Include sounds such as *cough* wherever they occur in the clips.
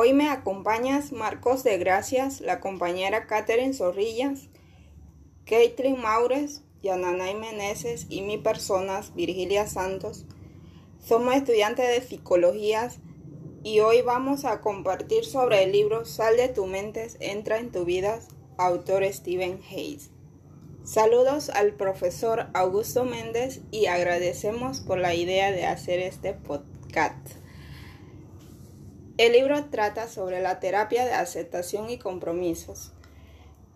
Hoy me acompañas Marcos de Gracias, la compañera Catherine Zorrillas, Caitlin Maures, Yananay Meneses y mi personas, Virgilia Santos. Somos estudiantes de psicología y hoy vamos a compartir sobre el libro Sal de tu mente, entra en tu vida, autor Stephen Hayes. Saludos al profesor Augusto Méndez y agradecemos por la idea de hacer este podcast. El libro trata sobre la terapia de aceptación y compromisos.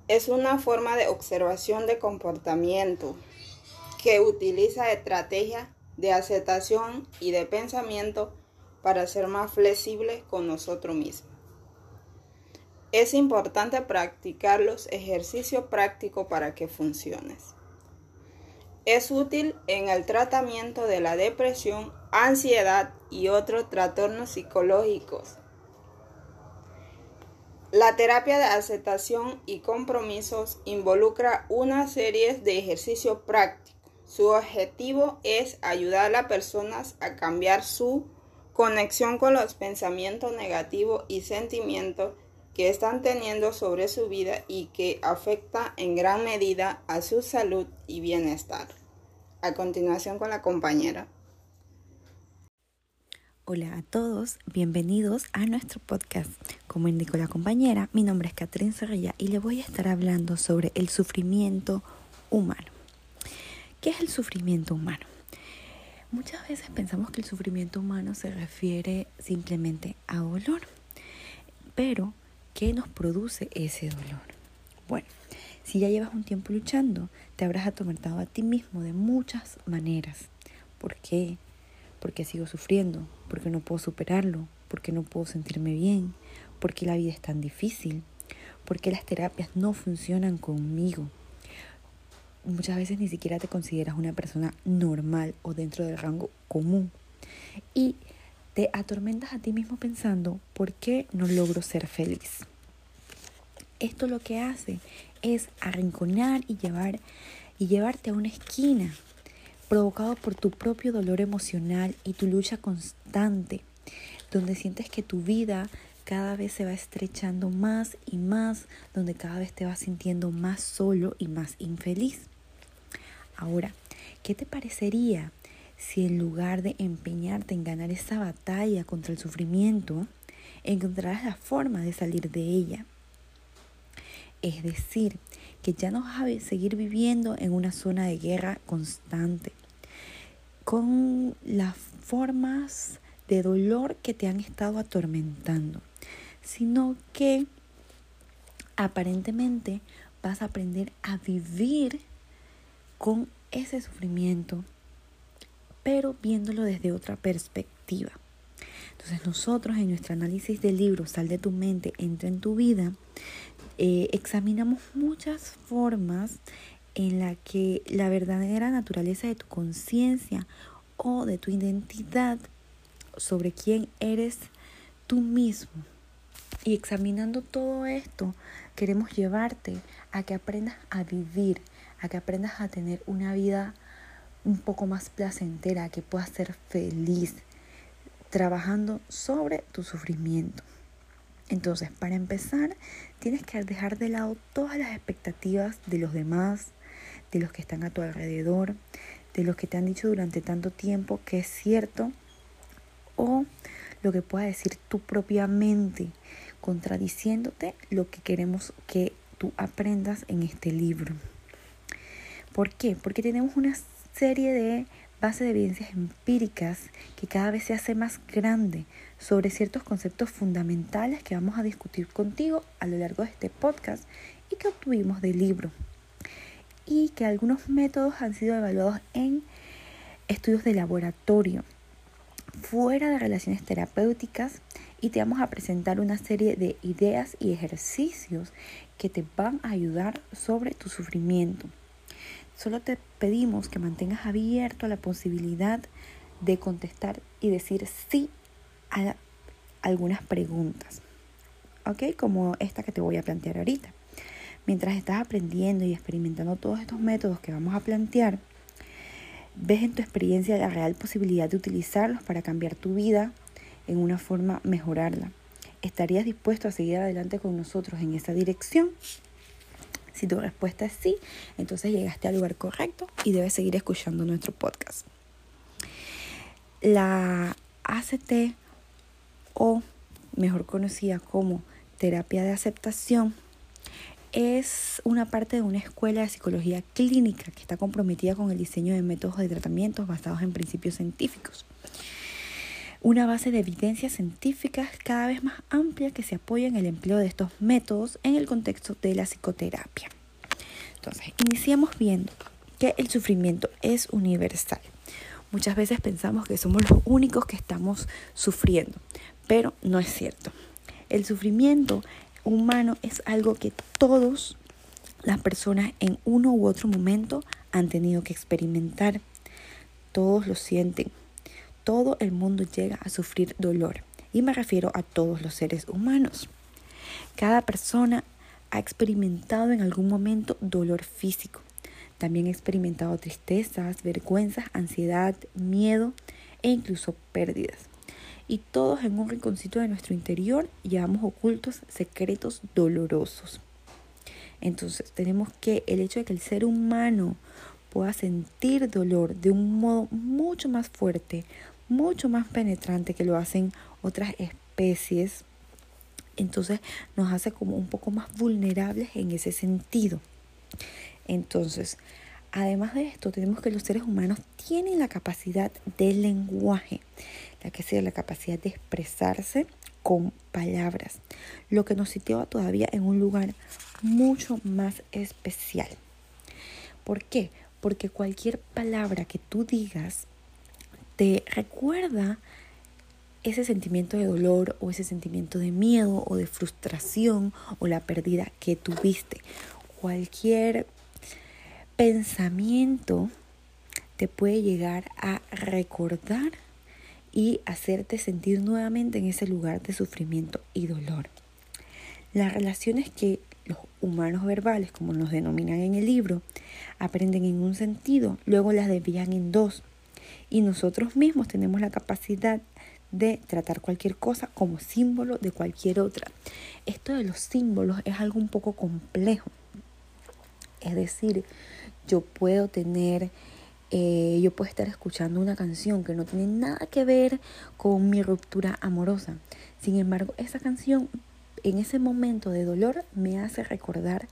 Es una forma de observación de comportamiento que utiliza estrategias de aceptación y de pensamiento para ser más flexible con nosotros mismos. Es importante practicar los ejercicios prácticos para que funciones. Es útil en el tratamiento de la depresión, ansiedad y otros trastornos psicológicos. La terapia de aceptación y compromisos involucra una serie de ejercicios prácticos. Su objetivo es ayudar a las personas a cambiar su conexión con los pensamientos negativos y sentimientos que están teniendo sobre su vida y que afecta en gran medida a su salud y bienestar. A continuación con la compañera. Hola a todos, bienvenidos a nuestro podcast. Como indicó la compañera, mi nombre es Catherine Zorrilla y le voy a estar hablando sobre el sufrimiento humano. ¿Qué es el sufrimiento humano? Muchas veces pensamos que el sufrimiento humano se refiere simplemente a dolor, pero ¿qué nos produce ese dolor? Bueno, si ya llevas un tiempo luchando, te habrás atormentado a ti mismo de muchas maneras. ¿Por qué? Porque sigo sufriendo, porque no puedo superarlo, porque no puedo sentirme bien, porque la vida es tan difícil, porque las terapias no funcionan conmigo. Muchas veces ni siquiera te consideras una persona normal o dentro del rango común. Y te atormentas a ti mismo pensando, ¿por qué no logro ser feliz? Esto lo que hace es arrinconar y llevar y llevarte a una esquina provocado por tu propio dolor emocional y tu lucha constante, donde sientes que tu vida cada vez se va estrechando más y más, donde cada vez te vas sintiendo más solo y más infeliz. Ahora, ¿qué te parecería si en lugar de empeñarte en ganar esa batalla contra el sufrimiento, encontraras la forma de salir de ella? Es decir, que ya no vas a seguir viviendo en una zona de guerra constante, con las formas de dolor que te han estado atormentando, sino que aparentemente vas a aprender a vivir con ese sufrimiento, pero viéndolo desde otra perspectiva. Entonces nosotros en nuestro análisis del libro Sal de tu mente, entra en tu vida, eh, examinamos muchas formas en la que la verdadera naturaleza de tu conciencia o de tu identidad sobre quién eres tú mismo. Y examinando todo esto, queremos llevarte a que aprendas a vivir, a que aprendas a tener una vida un poco más placentera, que puedas ser feliz, trabajando sobre tu sufrimiento. Entonces, para empezar, tienes que dejar de lado todas las expectativas de los demás, de los que están a tu alrededor, de los que te han dicho durante tanto tiempo que es cierto o lo que pueda decir tu propia mente, contradiciéndote lo que queremos que tú aprendas en este libro. ¿Por qué? Porque tenemos una serie de bases de evidencias empíricas que cada vez se hace más grande sobre ciertos conceptos fundamentales que vamos a discutir contigo a lo largo de este podcast y que obtuvimos del libro y que algunos métodos han sido evaluados en estudios de laboratorio fuera de relaciones terapéuticas y te vamos a presentar una serie de ideas y ejercicios que te van a ayudar sobre tu sufrimiento. Solo te pedimos que mantengas abierto la posibilidad de contestar y decir sí a algunas preguntas, ¿ok? Como esta que te voy a plantear ahorita. Mientras estás aprendiendo y experimentando todos estos métodos que vamos a plantear, ves en tu experiencia la real posibilidad de utilizarlos para cambiar tu vida en una forma mejorarla. ¿estarías dispuesto a seguir adelante con nosotros en esa dirección? Si tu respuesta es sí, entonces llegaste al lugar correcto y debes seguir escuchando nuestro podcast. La ACT o mejor conocida como terapia de aceptación es una parte de una escuela de psicología clínica que está comprometida con el diseño de métodos de tratamientos basados en principios científicos. Una base de evidencias científicas cada vez más amplia que se apoya en el empleo de estos métodos en el contexto de la psicoterapia. Entonces, iniciamos viendo que el sufrimiento es universal. Muchas veces pensamos que somos los únicos que estamos sufriendo, pero no es cierto. El sufrimiento humano es algo que todos las personas en uno u otro momento han tenido que experimentar. Todos lo sienten. Todo el mundo llega a sufrir dolor. Y me refiero a todos los seres humanos. Cada persona ha experimentado en algún momento dolor físico. También ha experimentado tristezas, vergüenzas, ansiedad, miedo e incluso pérdidas y todos en un rinconcito de nuestro interior llevamos ocultos secretos dolorosos. Entonces tenemos que el hecho de que el ser humano pueda sentir dolor de un modo mucho más fuerte, mucho más penetrante que lo hacen otras especies, entonces nos hace como un poco más vulnerables en ese sentido. Entonces, además de esto, tenemos que los seres humanos tienen la capacidad del lenguaje la que sea la capacidad de expresarse con palabras, lo que nos sitúa todavía en un lugar mucho más especial. ¿Por qué? Porque cualquier palabra que tú digas te recuerda ese sentimiento de dolor o ese sentimiento de miedo o de frustración o la pérdida que tuviste. Cualquier pensamiento te puede llegar a recordar y hacerte sentir nuevamente en ese lugar de sufrimiento y dolor. Las relaciones que los humanos verbales, como nos denominan en el libro, aprenden en un sentido, luego las desvían en dos. Y nosotros mismos tenemos la capacidad de tratar cualquier cosa como símbolo de cualquier otra. Esto de los símbolos es algo un poco complejo. Es decir, yo puedo tener eh, yo puedo estar escuchando una canción que no tiene nada que ver con mi ruptura amorosa. Sin embargo, esa canción en ese momento de dolor me hace recordar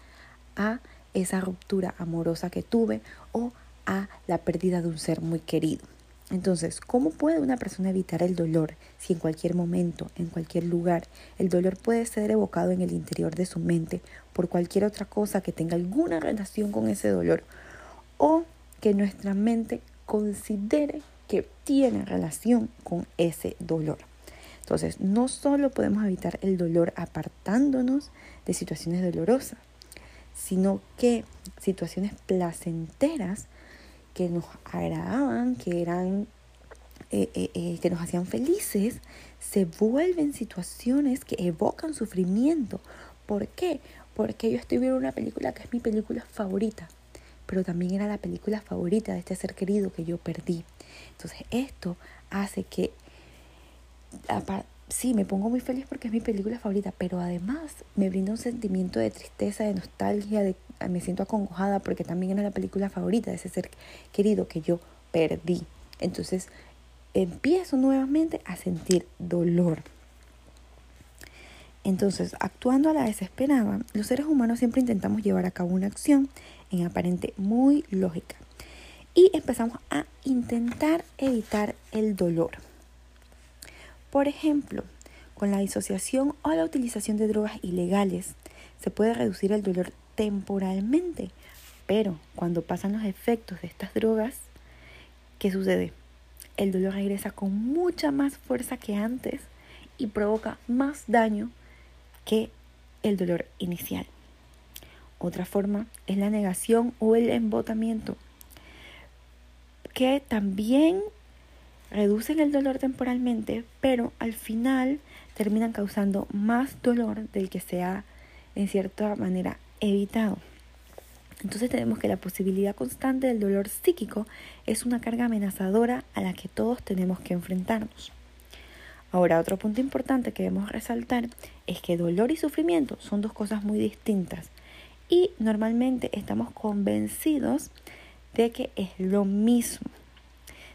a esa ruptura amorosa que tuve o a la pérdida de un ser muy querido. Entonces, ¿cómo puede una persona evitar el dolor si en cualquier momento, en cualquier lugar, el dolor puede ser evocado en el interior de su mente por cualquier otra cosa que tenga alguna relación con ese dolor? O que nuestra mente considere que tiene relación con ese dolor. Entonces, no solo podemos evitar el dolor apartándonos de situaciones dolorosas, sino que situaciones placenteras que nos agradaban, que eran eh, eh, eh, que nos hacían felices, se vuelven situaciones que evocan sufrimiento. ¿Por qué? Porque yo estoy viendo una película que es mi película favorita pero también era la película favorita de este ser querido que yo perdí. Entonces esto hace que, sí, me pongo muy feliz porque es mi película favorita, pero además me brinda un sentimiento de tristeza, de nostalgia, de, me siento acongojada porque también era la película favorita de ese ser querido que yo perdí. Entonces empiezo nuevamente a sentir dolor. Entonces, actuando a la desesperada, los seres humanos siempre intentamos llevar a cabo una acción en aparente muy lógica y empezamos a intentar evitar el dolor. Por ejemplo, con la disociación o la utilización de drogas ilegales se puede reducir el dolor temporalmente, pero cuando pasan los efectos de estas drogas, ¿qué sucede? El dolor regresa con mucha más fuerza que antes y provoca más daño que el dolor inicial. Otra forma es la negación o el embotamiento, que también reducen el dolor temporalmente, pero al final terminan causando más dolor del que se ha en cierta manera evitado. Entonces tenemos que la posibilidad constante del dolor psíquico es una carga amenazadora a la que todos tenemos que enfrentarnos. Ahora, otro punto importante que debemos resaltar es que dolor y sufrimiento son dos cosas muy distintas y normalmente estamos convencidos de que es lo mismo.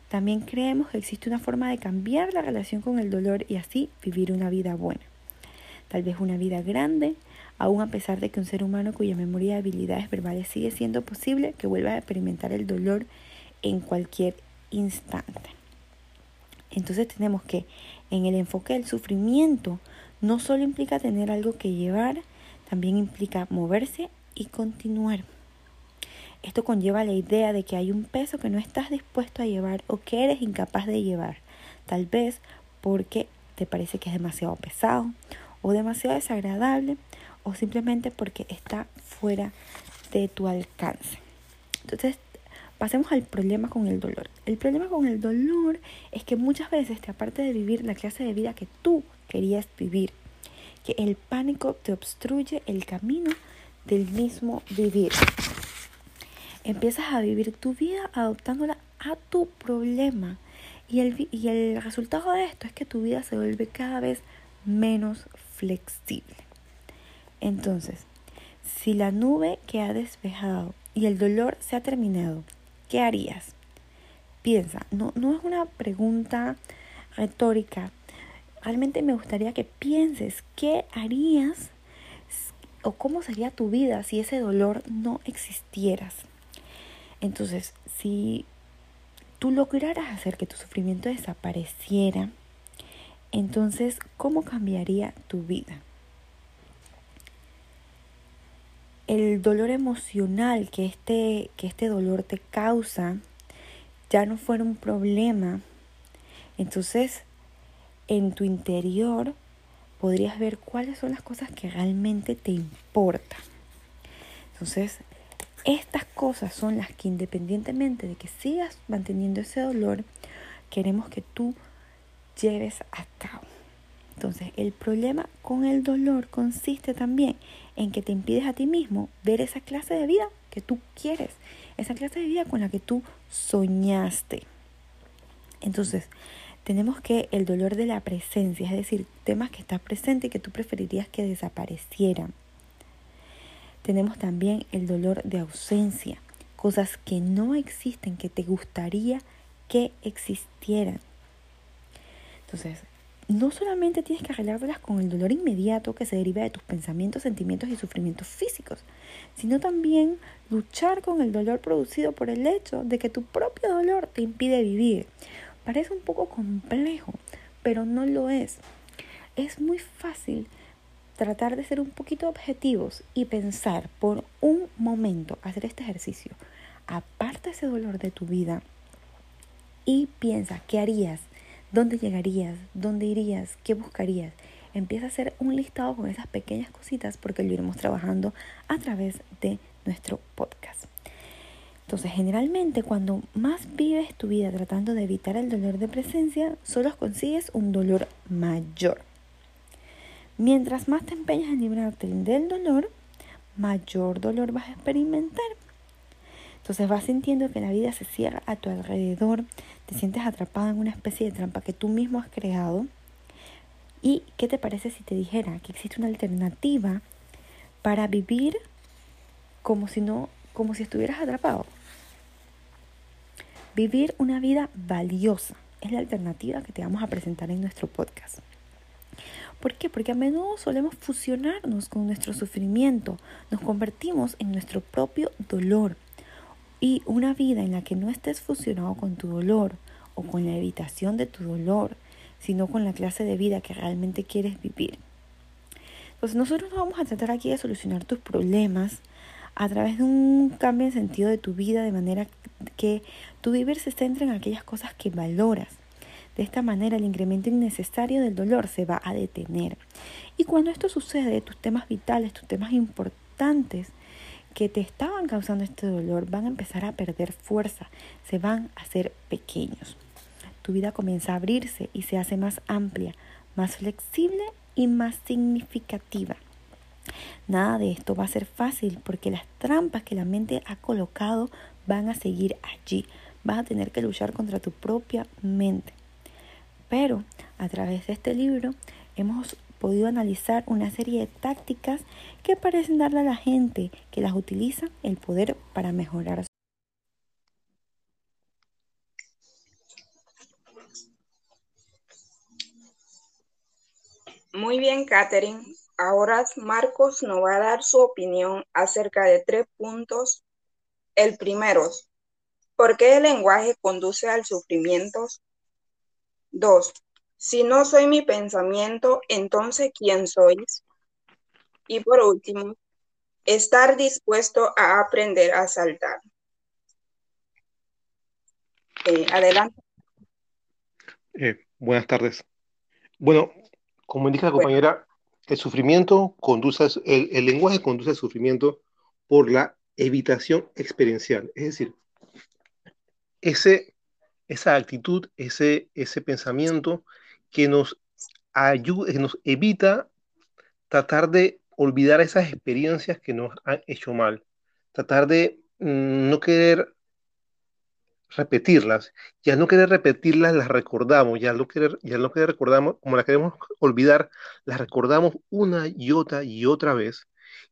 También creemos que existe una forma de cambiar la relación con el dolor y así vivir una vida buena. Tal vez una vida grande, aun a pesar de que un ser humano cuya memoria de habilidades verbales sigue siendo posible que vuelva a experimentar el dolor en cualquier instante. Entonces tenemos que en el enfoque del sufrimiento no solo implica tener algo que llevar, también implica moverse y continuar. Esto conlleva la idea de que hay un peso que no estás dispuesto a llevar o que eres incapaz de llevar, tal vez porque te parece que es demasiado pesado o demasiado desagradable o simplemente porque está fuera de tu alcance. Entonces, pasemos al problema con el dolor. El problema con el dolor es que muchas veces te aparte de vivir la clase de vida que tú querías vivir, que el pánico te obstruye el camino del mismo vivir empiezas a vivir tu vida adoptándola a tu problema. Y el, y el resultado de esto es que tu vida se vuelve cada vez menos flexible. Entonces, si la nube que ha despejado y el dolor se ha terminado, ¿qué harías? Piensa, no, no es una pregunta retórica. Realmente me gustaría que pienses qué harías o cómo sería tu vida si ese dolor no existieras. Entonces, si tú lograras hacer que tu sufrimiento desapareciera, entonces, ¿cómo cambiaría tu vida? El dolor emocional que este, que este dolor te causa ya no fuera un problema. Entonces, en tu interior podrías ver cuáles son las cosas que realmente te importan. Entonces, estas cosas son las que independientemente de que sigas manteniendo ese dolor, queremos que tú lleves a cabo. Entonces, el problema con el dolor consiste también en que te impides a ti mismo ver esa clase de vida que tú quieres, esa clase de vida con la que tú soñaste. Entonces, tenemos que el dolor de la presencia, es decir, temas que están presentes y que tú preferirías que desaparecieran tenemos también el dolor de ausencia, cosas que no existen, que te gustaría que existieran. Entonces, no solamente tienes que arreglártelas con el dolor inmediato que se deriva de tus pensamientos, sentimientos y sufrimientos físicos, sino también luchar con el dolor producido por el hecho de que tu propio dolor te impide vivir. Parece un poco complejo, pero no lo es. Es muy fácil tratar de ser un poquito objetivos y pensar por un momento, hacer este ejercicio, aparta ese dolor de tu vida y piensa qué harías, dónde llegarías, dónde irías, qué buscarías. Empieza a hacer un listado con esas pequeñas cositas porque lo iremos trabajando a través de nuestro podcast. Entonces, generalmente cuando más vives tu vida tratando de evitar el dolor de presencia, solo consigues un dolor mayor. Mientras más te empeñas en librarte del dolor, mayor dolor vas a experimentar. Entonces vas sintiendo que la vida se cierra a tu alrededor, te sientes atrapado en una especie de trampa que tú mismo has creado. ¿Y qué te parece si te dijera que existe una alternativa para vivir como si no, como si estuvieras atrapado? Vivir una vida valiosa es la alternativa que te vamos a presentar en nuestro podcast. ¿Por qué? Porque a menudo solemos fusionarnos con nuestro sufrimiento, nos convertimos en nuestro propio dolor. Y una vida en la que no estés fusionado con tu dolor o con la evitación de tu dolor, sino con la clase de vida que realmente quieres vivir. Entonces nosotros no vamos a tratar aquí de solucionar tus problemas a través de un cambio en sentido de tu vida de manera que tu vivir se centre en aquellas cosas que valoras de esta manera, el incremento innecesario del dolor se va a detener. Y cuando esto sucede, tus temas vitales, tus temas importantes que te estaban causando este dolor van a empezar a perder fuerza, se van a hacer pequeños. Tu vida comienza a abrirse y se hace más amplia, más flexible y más significativa. Nada de esto va a ser fácil porque las trampas que la mente ha colocado van a seguir allí. Vas a tener que luchar contra tu propia mente. Pero a través de este libro hemos podido analizar una serie de tácticas que parecen darle a la gente que las utiliza el poder para mejorar. Muy bien, Catherine. Ahora Marcos nos va a dar su opinión acerca de tres puntos. El primero, ¿por qué el lenguaje conduce al sufrimiento? Dos, si no soy mi pensamiento, entonces ¿quién sois? Y por último, estar dispuesto a aprender a saltar. Eh, adelante. Eh, buenas tardes. Bueno, como indica la compañera, el sufrimiento conduce, el, lenguaje conduce al sufrimiento por la evitación experiencial. Es decir, ese, esa actitud, ese, ese pensamiento que nos ayuda, que nos evita tratar de olvidar esas experiencias que nos han hecho mal, tratar de mm, no querer repetirlas, ya no querer repetirlas, las recordamos, ya no querer, ya no querer recordamos, como las queremos *laughs* olvidar, las recordamos una y otra y otra vez,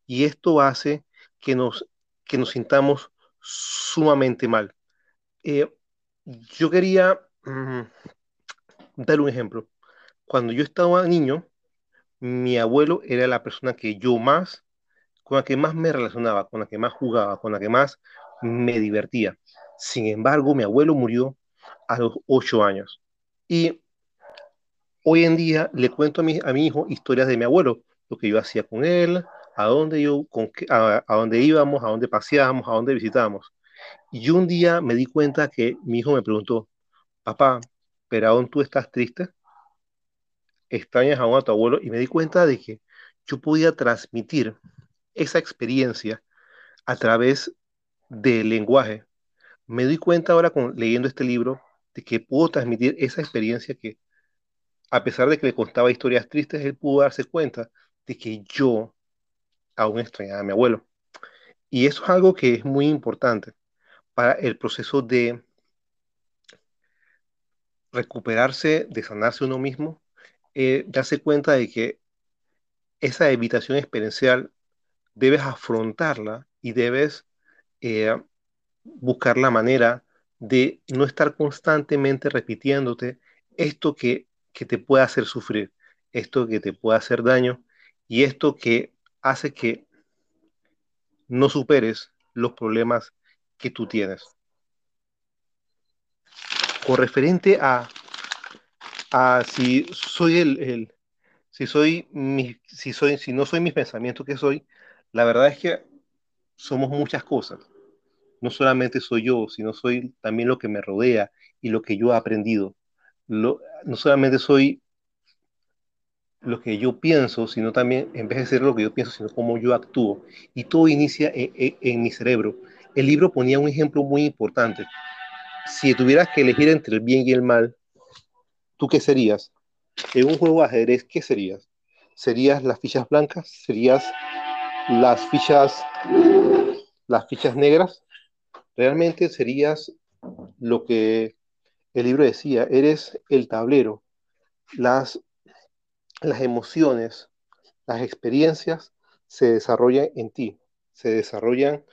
y esto hace que nos, que nos sintamos sumamente mal. Eh, yo quería mm, dar un ejemplo. Cuando yo estaba niño, mi abuelo era la persona que yo más, con la que más me relacionaba, con la que más jugaba, con la que más me divertía. Sin embargo, mi abuelo murió a los ocho años. Y hoy en día le cuento a mi, hijo historias de mi abuelo, lo que yo hacía con él, a dónde, yo, a, dónde íbamos, a dónde paseábamos, a dónde visitábamos. Y un día me di cuenta que mi hijo me preguntó, papá, ¿pero aún tú estás triste? extrañas a tu abuelo y me di cuenta de que yo podía transmitir esa experiencia a través del lenguaje. Me di cuenta ahora con, leyendo este libro de que puedo transmitir esa experiencia que a pesar de que le contaba historias tristes, él pudo darse cuenta de que yo aún extrañaba a mi abuelo. Y eso es algo que es muy importante para el proceso de recuperarse, de sanarse uno mismo eh, darse cuenta de que esa evitación experiencial debes afrontarla y debes eh, buscar la manera de no estar constantemente repitiéndote esto que, que te puede hacer sufrir, esto que te puede hacer daño y esto que hace que no superes los problemas que tú tienes. Con referente a Ah, si soy el, si soy mi, si soy, si no soy mis pensamientos que soy, la verdad es que somos muchas cosas. No solamente soy yo, sino soy también lo que me rodea y lo que yo he aprendido. no solamente soy lo que yo pienso, sino también, en vez de ser lo que yo pienso, sino cómo yo actúo. Y todo inicia en mi cerebro. El libro ponía un ejemplo muy importante. Si tuvieras que elegir entre el bien y el mal, ¿tú qué serías? En un juego de ajedrez, ¿qué serías? ¿Serías las fichas blancas? ¿Serías las fichas, las fichas negras? Realmente serías lo que el libro decía, eres el tablero, las, las emociones, las experiencias se desarrollan en ti, se desarrollan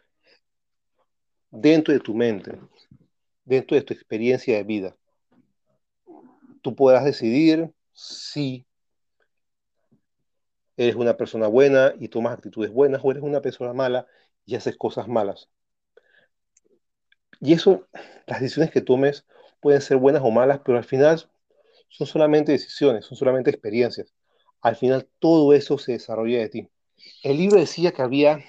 dentro de tu mente, dentro de tu experiencia de vida tú puedas decidir si eres una persona buena y tomas actitudes buenas o eres una persona mala y haces cosas malas. Y eso, las decisiones que tomes pueden ser buenas o malas, pero al final son solamente decisiones, son solamente experiencias. Al final todo eso se desarrolla de ti. El libro decía que había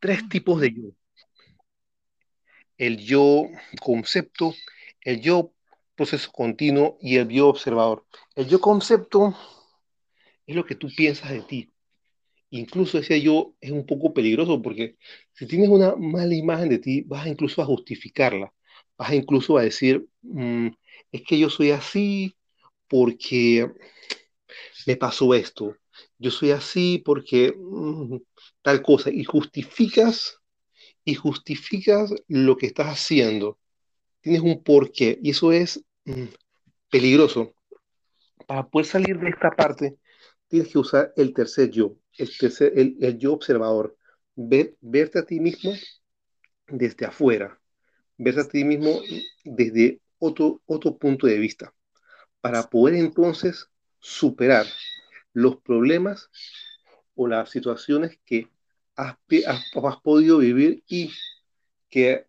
tres tipos de yo. El yo concepto, el yo proceso continuo y el yo observador. El yo concepto es lo que tú piensas de ti. Incluso ese yo es un poco peligroso porque si tienes una mala imagen de ti, vas incluso a justificarla. Vas incluso a decir, mm, es que yo soy así porque me pasó esto. Yo soy así porque mm, tal cosa. Y justificas y justificas lo que estás haciendo. Tienes un porqué. Y eso es Mm, peligroso. Para poder salir de esta parte, tienes que usar el tercer yo, el, tercer, el, yo observador. verte a ti mismo desde afuera, verte a ti mismo desde otro, otro punto de vista, para poder entonces superar los problemas o las situaciones que has, has, podido vivir y que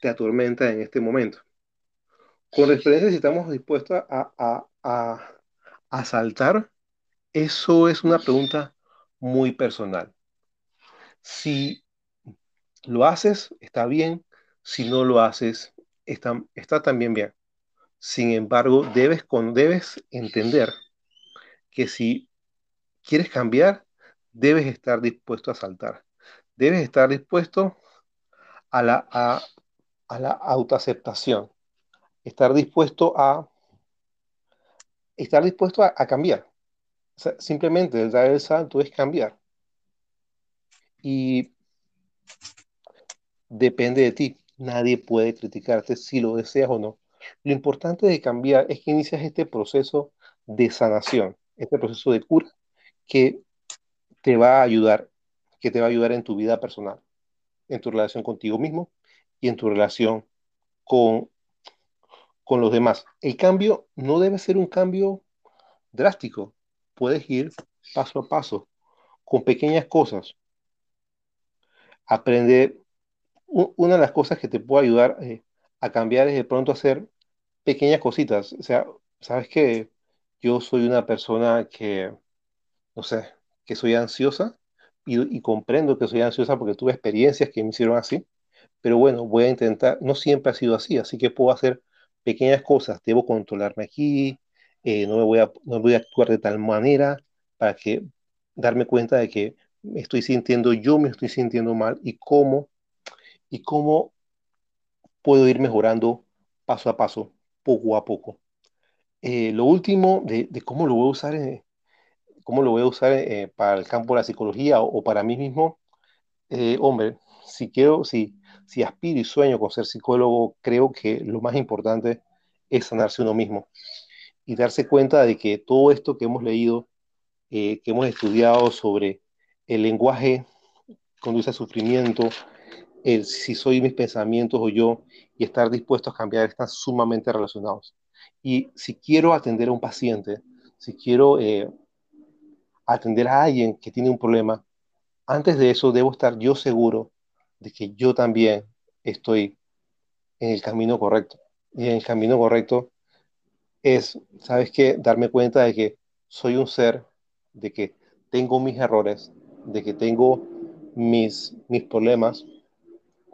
te atormenta en este momento. Con referencia si estamos dispuestos a, a, a saltar, eso es una pregunta muy personal. Si lo haces, está bien. Si no lo haces, está, está también bien. Sin embargo, debes, con, debes entender que si quieres cambiar, debes estar dispuesto a saltar. Debes estar dispuesto a la, a, la autoaceptación. Estar dispuesto a estar dispuesto a, cambiar. Simplemente el dar el salto es cambiar. Y depende de ti. Nadie puede criticarte si lo deseas o no. Lo importante de cambiar es que inicias este proceso de sanación, este proceso de cura que te va a ayudar, que te va a ayudar en tu vida personal, en tu relación contigo mismo y en tu relación con, con los demás. El cambio no debe ser un cambio drástico. Puedes ir paso a paso, con pequeñas cosas. Aprender. Una de las cosas que te puede ayudar eh, a cambiar es de pronto hacer pequeñas cositas. O sea, sabes que yo soy una persona que, no sé, que soy ansiosa y, comprendo que soy ansiosa porque tuve experiencias que me hicieron así, pero bueno, voy a intentar, no siempre ha sido así, así que puedo hacer pequeñas cosas, debo controlarme aquí, eh, no, me voy a, no voy a actuar de tal manera para que darme cuenta de que me estoy sintiendo, yo me estoy sintiendo mal y cómo, y cómo puedo ir mejorando paso a paso, poco a poco. Eh, lo último de, cómo lo voy a usar en, cómo lo voy a usar eh, para el campo de la psicología o, para mí mismo, eh, hombre, si quiero, si, si aspiro y sueño con ser psicólogo, creo que lo más importante es sanarse uno mismo y darse cuenta de que todo esto que hemos leído, eh, que hemos estudiado sobre el lenguaje conduce al sufrimiento, el si soy mis pensamientos o yo, y estar dispuesto a cambiar, están sumamente relacionados. Y si quiero atender a un paciente, si quiero atender a alguien que tiene un problema, antes de eso debo estar yo seguro de que yo también estoy en el camino correcto. Y en el camino correcto es, ¿sabes qué? Darme cuenta de que soy un ser, de que tengo mis errores, de que tengo mis, mis problemas,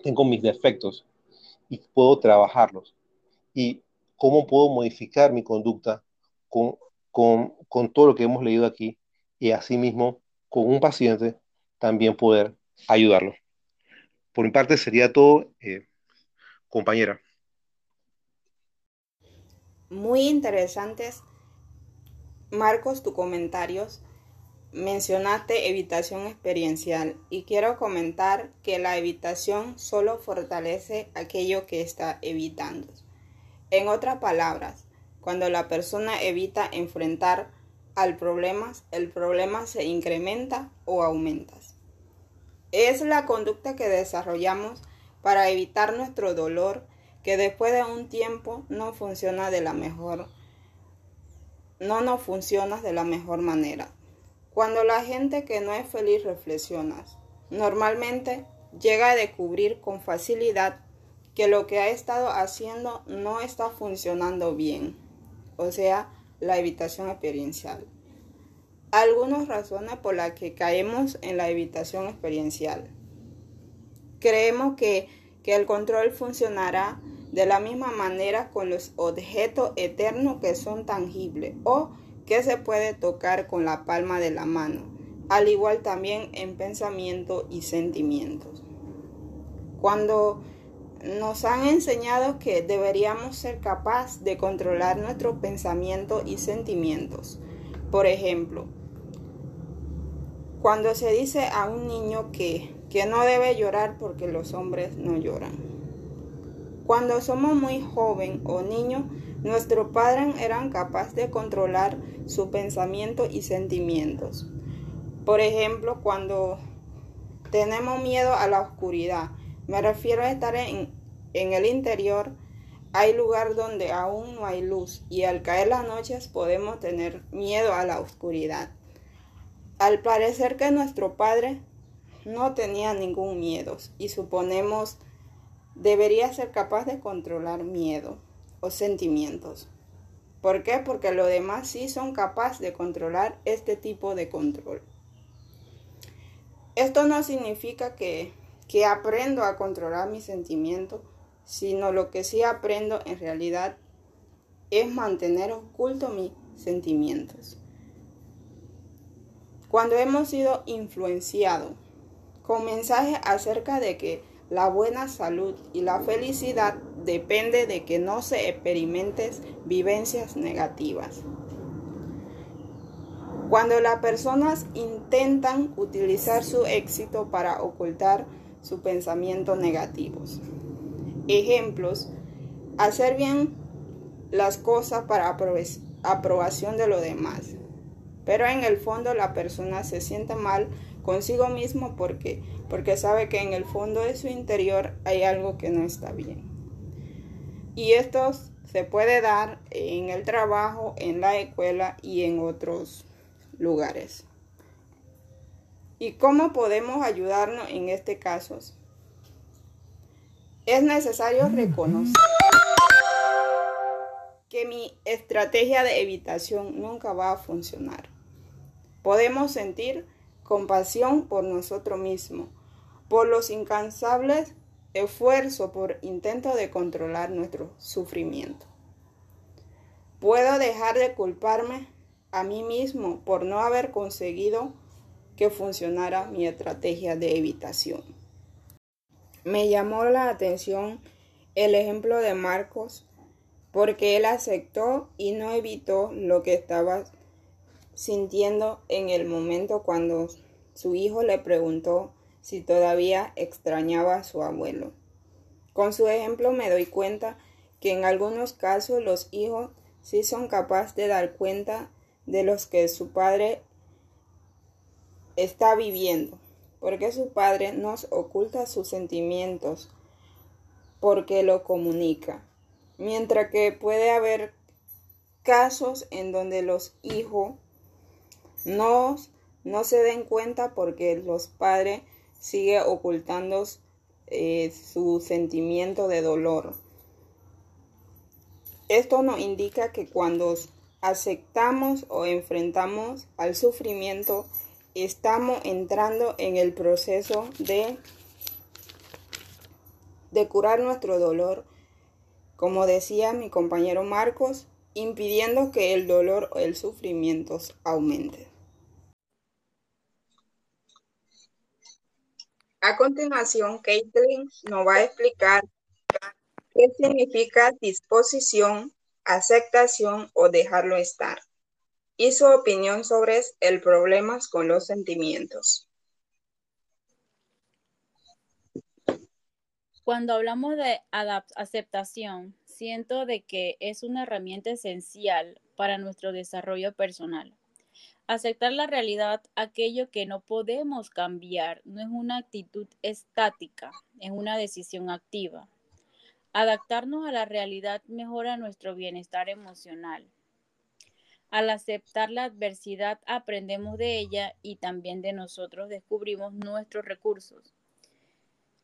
tengo mis defectos y puedo trabajarlos. Y cómo puedo modificar mi conducta con, con, con todo lo que hemos leído aquí y asimismo con un paciente también poder ayudarlo. Por mi parte sería todo, eh, compañera. Muy interesantes, Marcos, tus comentarios. Mencionaste evitación experiencial y quiero comentar que la evitación solo fortalece aquello que está evitando. En otras palabras, cuando la persona evita enfrentar al problema, el problema se incrementa o aumenta. Es la conducta que desarrollamos para evitar nuestro dolor que después de un tiempo no funciona de la mejor no nos funciona de la mejor manera. Cuando la gente que no es feliz reflexiona, normalmente llega a descubrir con facilidad que lo que ha estado haciendo no está funcionando bien. O sea, la evitación experiencial. Algunas razones por las que caemos en la evitación experiencial. Creemos que, que el control funcionará de la misma manera con los objetos eternos que son tangibles o que se puede tocar con la palma de la mano, al igual también en pensamientos y sentimientos. Cuando nos han enseñado que deberíamos ser capaces de controlar nuestros pensamientos y sentimientos. Por ejemplo, cuando se dice a un niño que, que no debe llorar porque los hombres no lloran. Cuando somos muy joven o niño, nuestros padres eran capaces de controlar su pensamiento y sentimientos. Por ejemplo, cuando tenemos miedo a la oscuridad, me refiero a estar en, en el interior, hay lugar donde aún no hay luz y al caer las noches podemos tener miedo a la oscuridad. Al parecer que nuestro padre no tenía ningún miedo y suponemos debería ser capaz de controlar miedo o sentimientos. ¿Por qué? Porque los demás sí son capaces de controlar este tipo de control. Esto no significa que, que aprendo a controlar mis sentimientos sino lo que sí aprendo en realidad es mantener oculto mis sentimientos. Cuando hemos sido influenciados con mensajes acerca de que la buena salud y la felicidad depende de que no se experimenten vivencias negativas. Cuando las personas intentan utilizar su éxito para ocultar sus pensamientos negativos. Ejemplos, hacer bien las cosas para aprobación de los demás. Pero en el fondo la persona se siente mal consigo mismo porque, porque sabe que en el fondo de su interior hay algo que no está bien. Y esto se puede dar en el trabajo, en la escuela y en otros lugares. ¿Y cómo podemos ayudarnos en este caso? Es necesario reconocer que mi estrategia de evitación nunca va a funcionar. Podemos sentir compasión por nosotros mismos, por los incansables esfuerzos por intento de controlar nuestro sufrimiento. Puedo dejar de culparme a mí mismo por no haber conseguido que funcionara mi estrategia de evitación. Me llamó la atención el ejemplo de Marcos porque él aceptó y no evitó lo que estaba sintiendo en el momento cuando su hijo le preguntó si todavía extrañaba a su abuelo. Con su ejemplo me doy cuenta que en algunos casos los hijos sí son capaces de dar cuenta de los que su padre está viviendo porque su padre nos oculta sus sentimientos, porque lo comunica. Mientras que puede haber casos en donde los hijos no, no se den cuenta porque los padres siguen ocultando eh, su sentimiento de dolor. Esto nos indica que cuando aceptamos o enfrentamos al sufrimiento, estamos entrando en el proceso de, de curar nuestro dolor, como decía mi compañero Marcos, impidiendo que el dolor o el sufrimiento aumente. A continuación, Caitlin nos va a explicar qué significa disposición, aceptación o dejarlo estar y su opinión sobre el problema con los sentimientos. Cuando hablamos de aceptación, siento de que es una herramienta esencial para nuestro desarrollo personal. Aceptar la realidad, aquello que no podemos cambiar, no es una actitud estática, es una decisión activa. Adaptarnos a la realidad mejora nuestro bienestar emocional al aceptar la adversidad aprendemos de ella y también de nosotros descubrimos nuestros recursos.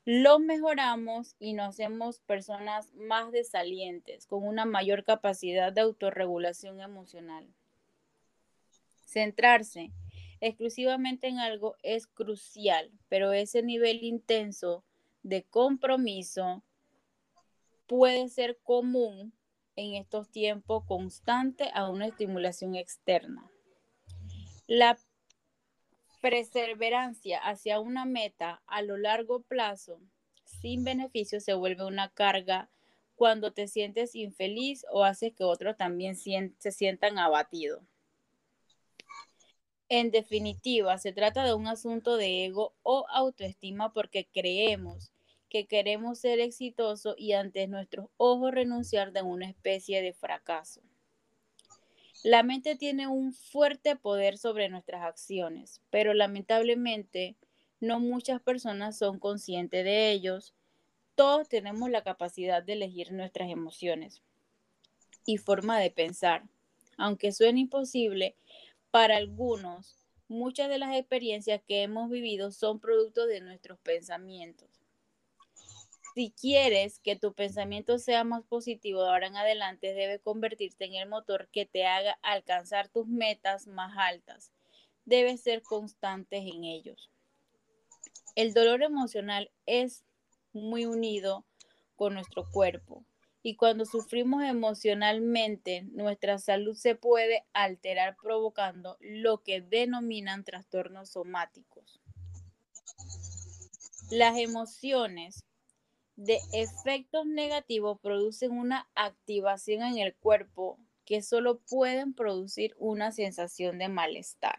Lo mejoramos y nos hacemos personas más desalientes, con una mayor capacidad de autorregulación emocional. Centrarse exclusivamente en algo es crucial, pero ese nivel intenso de compromiso puede ser común en estos tiempos constante a una estimulación externa. La perseverancia hacia una meta a lo largo plazo sin beneficio se vuelve una carga cuando te sientes infeliz o hace que otros también se sientan abatidos. En definitiva, se trata de un asunto de ego o autoestima porque creemos que queremos ser exitosos y ante nuestros ojos renunciar de una especie de fracaso. La mente tiene un fuerte poder sobre nuestras acciones, pero lamentablemente no muchas personas son conscientes de ellos. Todos tenemos la capacidad de elegir nuestras emociones y forma de pensar. Aunque suene imposible, para algunos, muchas de las experiencias que hemos vivido son producto de nuestros pensamientos. Si quieres que tu pensamiento sea más positivo de ahora en adelante, debe convertirte en el motor que te haga alcanzar tus metas más altas. Debes ser constantes en ellos. El dolor emocional es muy unido con nuestro cuerpo y cuando sufrimos emocionalmente, nuestra salud se puede alterar provocando lo que denominan trastornos somáticos. Las emociones de efectos negativos producen una activación en el cuerpo que solo pueden producir una sensación de malestar.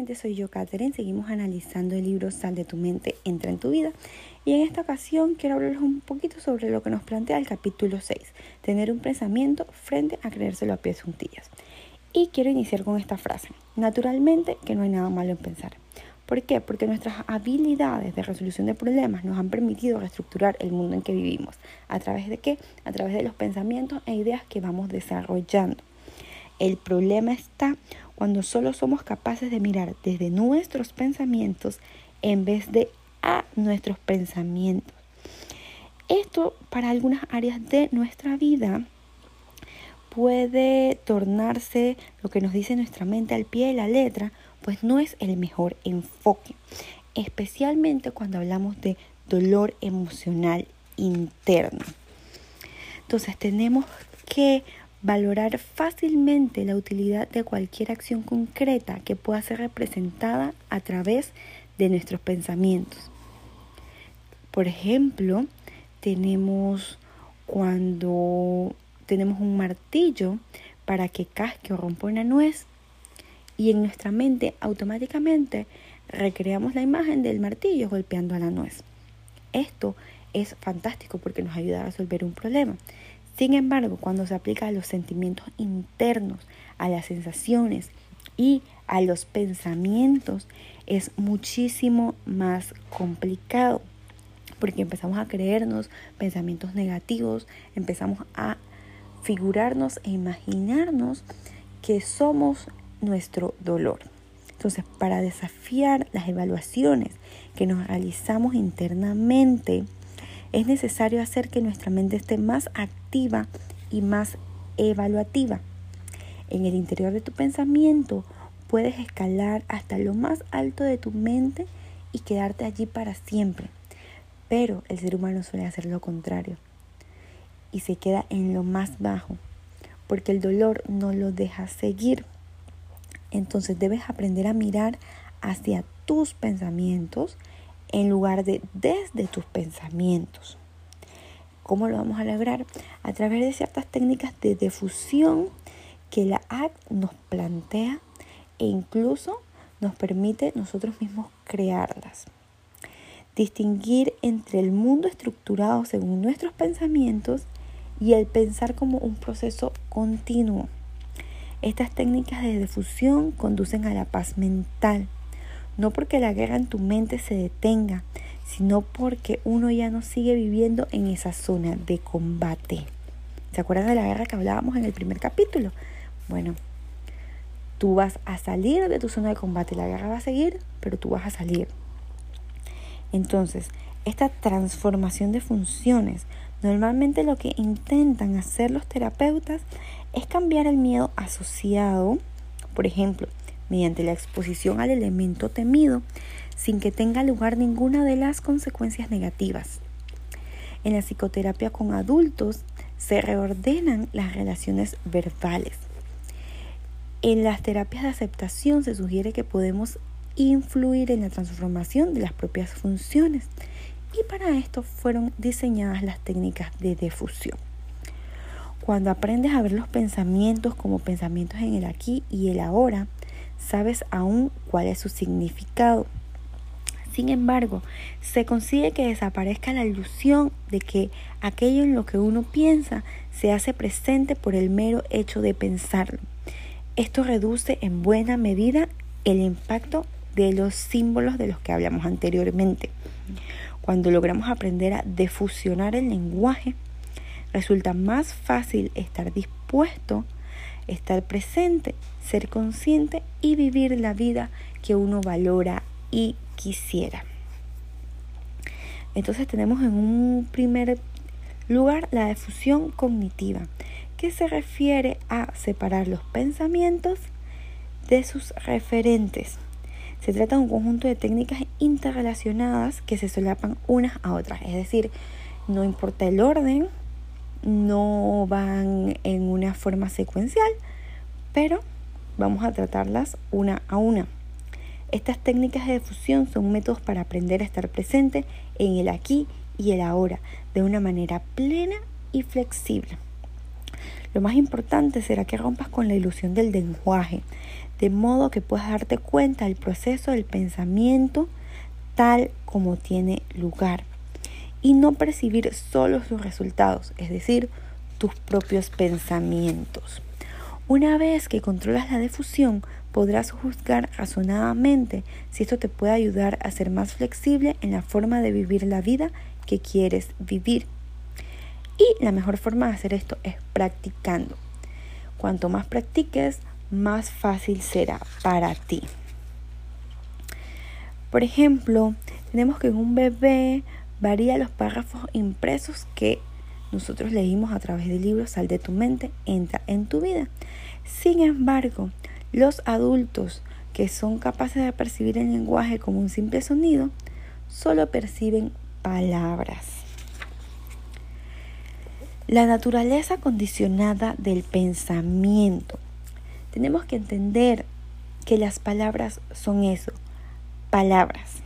Soy yo, Catherine. Seguimos analizando el libro Sal de tu mente, entra en tu vida. Y en esta ocasión quiero hablarles un poquito sobre lo que nos plantea el capítulo 6, tener un pensamiento frente a creérselo a pies juntillas. Y quiero iniciar con esta frase, naturalmente que no hay nada malo en pensar. ¿Por qué? Porque nuestras habilidades de resolución de problemas nos han permitido reestructurar el mundo en que vivimos. ¿A través de qué? A través de los pensamientos e ideas que vamos desarrollando. El problema está cuando solo somos capaces de mirar desde nuestros pensamientos en vez de a nuestros pensamientos. Esto para algunas áreas de nuestra vida puede tornarse lo que nos dice nuestra mente al pie de la letra pues no es el mejor enfoque, especialmente cuando hablamos de dolor emocional interno. Entonces tenemos que valorar fácilmente la utilidad de cualquier acción concreta que pueda ser representada a través de nuestros pensamientos. Por ejemplo, tenemos cuando tenemos un martillo para que casque o rompa una nuez, y en nuestra mente automáticamente recreamos la imagen del martillo golpeando a la nuez. Esto es fantástico porque nos ayuda a resolver un problema. Sin embargo, cuando se aplica a los sentimientos internos, a las sensaciones y a los pensamientos, es muchísimo más complicado porque empezamos a creernos pensamientos negativos, empezamos a figurarnos e imaginarnos que somos nuestro dolor. Entonces, para desafiar las evaluaciones que nos realizamos internamente, es necesario hacer que nuestra mente esté más activa y más evaluativa. En el interior de tu pensamiento puedes escalar hasta lo más alto de tu mente y quedarte allí para siempre. Pero el ser humano suele hacer lo contrario y se queda en lo más bajo, porque el dolor no lo deja seguir. Entonces debes aprender a mirar hacia tus pensamientos en lugar de desde tus pensamientos. ¿Cómo lo vamos a lograr? A través de ciertas técnicas de difusión que la ACT nos plantea e incluso nos permite nosotros mismos crearlas. Distinguir entre el mundo estructurado según nuestros pensamientos y el pensar como un proceso continuo. Estas técnicas de difusión conducen a la paz mental, no porque la guerra en tu mente se detenga, sino porque uno ya no sigue viviendo en esa zona de combate. ¿Se acuerdan de la guerra que hablábamos en el primer capítulo? Bueno, tú vas a salir de tu zona de combate, la guerra va a seguir, pero tú vas a salir. Entonces, esta transformación de funciones Normalmente lo que intentan hacer los terapeutas es cambiar el miedo asociado, por ejemplo, mediante la exposición al elemento temido, sin que tenga lugar ninguna de las consecuencias negativas. En la psicoterapia con adultos se reordenan las relaciones verbales. En las terapias de aceptación se sugiere que podemos influir en la transformación de las propias funciones y para esto fueron diseñadas las técnicas de difusión. Cuando aprendes a ver los pensamientos como pensamientos en el aquí y el ahora, sabes aún cuál es su significado. Sin embargo, se consigue que desaparezca la ilusión de que aquello en lo que uno piensa se hace presente por el mero hecho de pensarlo. Esto reduce en buena medida el impacto de los símbolos de los que hablamos anteriormente. Cuando logramos aprender a defusionar el lenguaje, resulta más fácil estar dispuesto, estar presente, ser consciente y vivir la vida que uno valora y quisiera. Entonces tenemos en un primer lugar la difusión cognitiva, que se refiere a separar los pensamientos de sus referentes. Se trata de un conjunto de técnicas interrelacionadas que se solapan unas a otras, es decir, no importa el orden, no van en una forma secuencial, pero vamos a tratarlas una a una. Estas técnicas de difusión son métodos para aprender a estar presente en el aquí y el ahora de una manera plena y flexible. Lo más importante será que rompas con la ilusión del lenguaje, de modo que puedas darte cuenta del proceso del pensamiento tal como tiene lugar y no percibir solo sus resultados, es decir, tus propios pensamientos. Una vez que controlas la difusión, podrás juzgar razonadamente si esto te puede ayudar a ser más flexible en la forma de vivir la vida que quieres vivir. Y la mejor forma de hacer esto es practicando. Cuanto más practiques, más fácil será para ti. Por ejemplo, tenemos que un bebé varía los párrafos impresos que nosotros leímos a través del libro Sal de tu mente, entra en tu vida. Sin embargo, los adultos que son capaces de percibir el lenguaje como un simple sonido, solo perciben palabras. La naturaleza condicionada del pensamiento. Tenemos que entender que las palabras son eso, palabras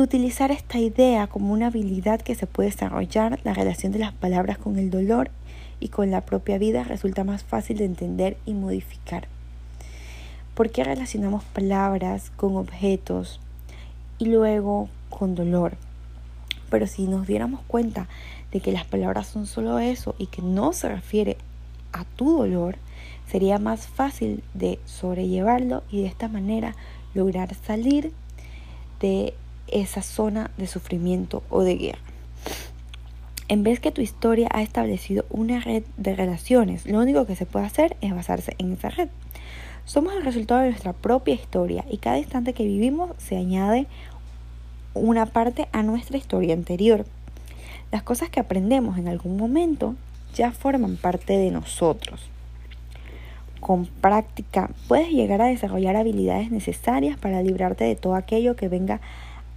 utilizar esta idea como una habilidad que se puede desarrollar, la relación de las palabras con el dolor y con la propia vida resulta más fácil de entender y modificar. ¿Por qué relacionamos palabras con objetos y luego con dolor? Pero si nos diéramos cuenta de que las palabras son solo eso y que no se refiere a tu dolor, sería más fácil de sobrellevarlo y de esta manera lograr salir de esa zona de sufrimiento o de guerra. En vez que tu historia ha establecido una red de relaciones, lo único que se puede hacer es basarse en esa red. Somos el resultado de nuestra propia historia y cada instante que vivimos se añade una parte a nuestra historia anterior. Las cosas que aprendemos en algún momento ya forman parte de nosotros. Con práctica puedes llegar a desarrollar habilidades necesarias para librarte de todo aquello que venga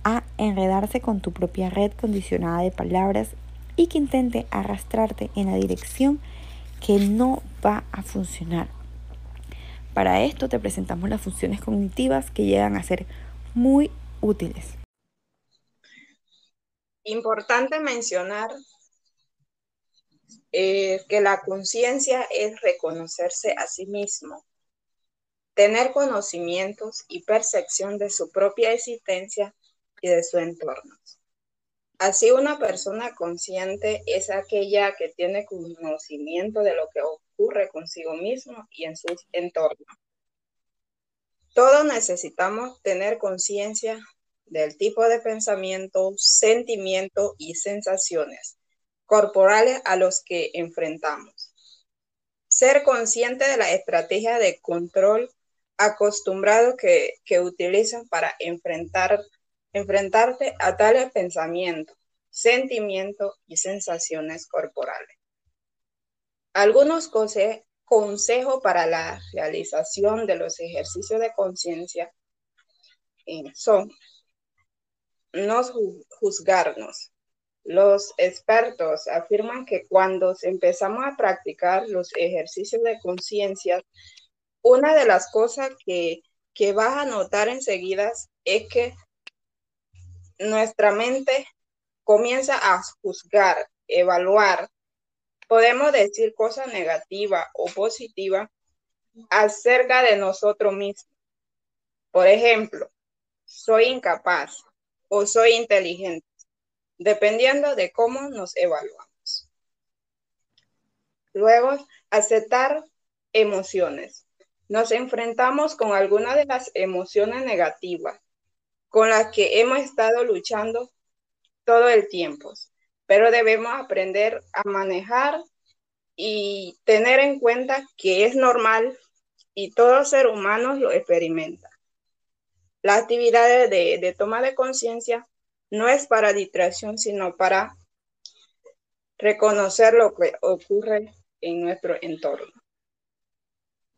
a enredarse con tu propia red condicionada de palabras y que intente arrastrarte en la dirección que no va a funcionar. Para esto te presentamos las funciones cognitivas que llegan a ser muy útiles. Importante mencionar eh, que la conciencia es reconocerse a sí mismo, tener conocimientos y percepción de su propia existencia de su entorno. Así una persona consciente es aquella que tiene conocimiento de lo que ocurre consigo mismo y en su entorno. Todos necesitamos tener conciencia del tipo de pensamiento, sentimiento y sensaciones corporales a los que enfrentamos. Ser consciente de la estrategia de control acostumbrado que utilizan para enfrentar enfrentarte a tales pensamientos, sentimientos y sensaciones corporales. Algunos consejos para la realización de los ejercicios de conciencia eh, son no juzgarnos. Los expertos afirman que cuando empezamos a practicar los ejercicios de conciencia, una de las cosas que, que vas a notar enseguida es que nuestra mente comienza a juzgar, evaluar. Podemos decir cosas negativas o positivas acerca de nosotros mismos. Por ejemplo, soy incapaz o soy inteligente, dependiendo de cómo nos evaluamos. Luego, aceptar emociones. Nos enfrentamos con algunas de las emociones negativas con las que hemos estado luchando todo el tiempo, pero debemos aprender a manejar y tener en cuenta que es normal y todo ser humano lo experimenta. La actividad de, de toma de conciencia no es para distracción, sino para reconocer lo que ocurre en nuestro entorno.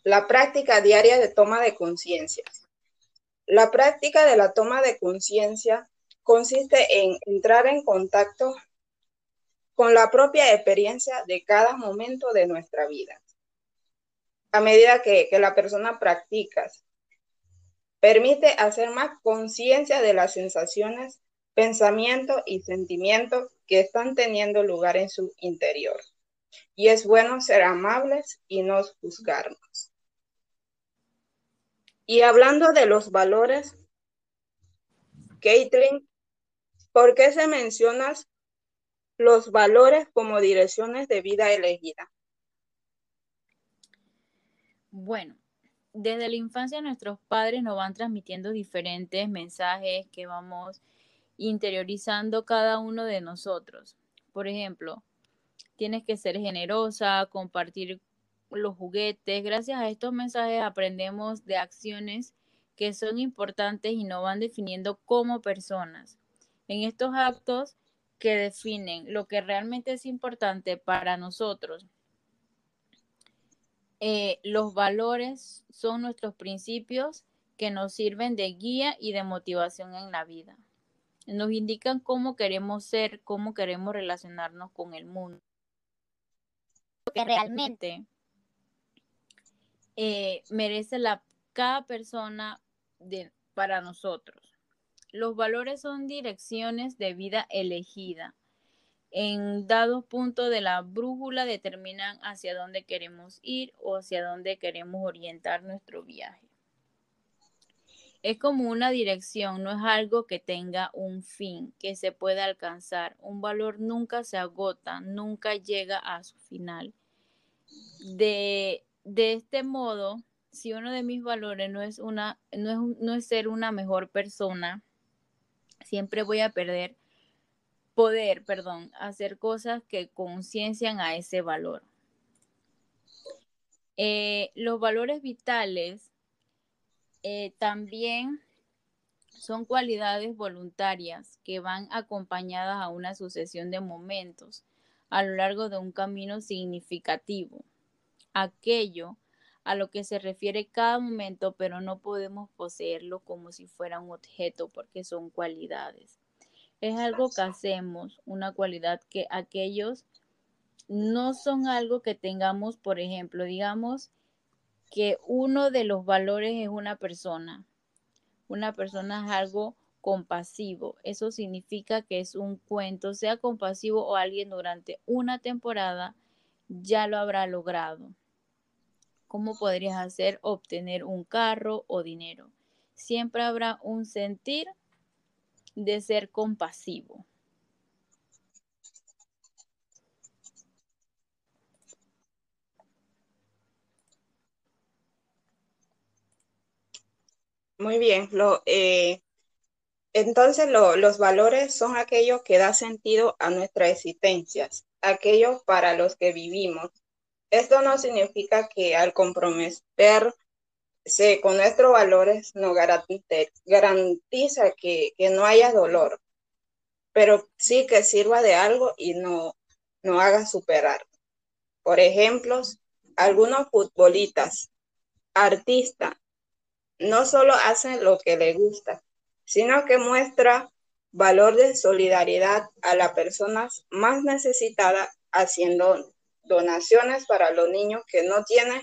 La práctica diaria de toma de conciencia. La práctica de la toma de conciencia consiste en entrar en contacto con la propia experiencia de cada momento de nuestra vida. A medida que, la persona practica, permite hacer más conciencia de las sensaciones, pensamientos y sentimientos que están teniendo lugar en su interior. Y es bueno ser amables y no juzgarnos. Y hablando de los valores, Caitlin, ¿por qué se mencionan los valores como direcciones de vida elegida? Bueno, desde la infancia nuestros padres nos van transmitiendo diferentes mensajes que vamos interiorizando cada uno de nosotros. Por ejemplo, tienes que ser generosa, compartir los juguetes. Gracias a estos mensajes aprendemos de acciones que son importantes y nos van definiendo como personas. En estos actos que definen lo que realmente es importante para nosotros. Eh, los valores son nuestros principios que nos sirven de guía y de motivación en la vida. Nos indican cómo queremos ser, cómo queremos relacionarnos con el mundo. Que realmente eh, merece la, cada persona de, para nosotros. Los valores son direcciones de vida elegida. En dado punto de la brújula determinan hacia dónde queremos ir o hacia dónde queremos orientar nuestro viaje. Es como una dirección, no es algo que tenga un fin, que se pueda alcanzar. Un valor nunca se agota, nunca llega a su final. De de este modo, si uno de mis valores no es, una, no es, no es ser una mejor persona, siempre voy a perder poder, perdón, hacer cosas que conciencian a ese valor. Eh, los valores vitales eh, también son cualidades voluntarias que van acompañadas a una sucesión de momentos a lo largo de un camino significativo aquello a lo que se refiere cada momento, pero no podemos poseerlo como si fuera un objeto porque son cualidades. Es algo que hacemos, una cualidad que aquellos no son algo que tengamos, por ejemplo, digamos que uno de los valores es una persona. Una persona es algo compasivo. Eso significa que es un cuento, sea compasivo o alguien durante una temporada, ya lo habrá logrado. ¿Cómo podrías hacer obtener un carro o dinero? Siempre habrá un sentir de ser compasivo. Muy bien. Lo, eh, entonces los valores son aquellos que dan sentido a nuestras existencias, aquellos para los que vivimos, esto no significa que al comprometerse con nuestros valores nos garantiza que, que no haya dolor, pero sí que sirva de algo y no, no haga superar. Por ejemplo, algunos futbolistas, artistas, no solo hacen lo que les gusta, sino que muestra valor de solidaridad a las personas más necesitadas haciendo donaciones para los niños que no tienen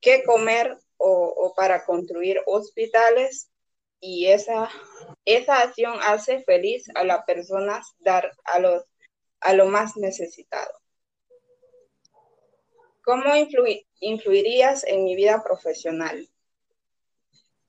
que comer o, para construir hospitales y esa, esa acción hace feliz a las personas dar a los a lo más necesitado. ¿Cómo influirías en mi vida profesional?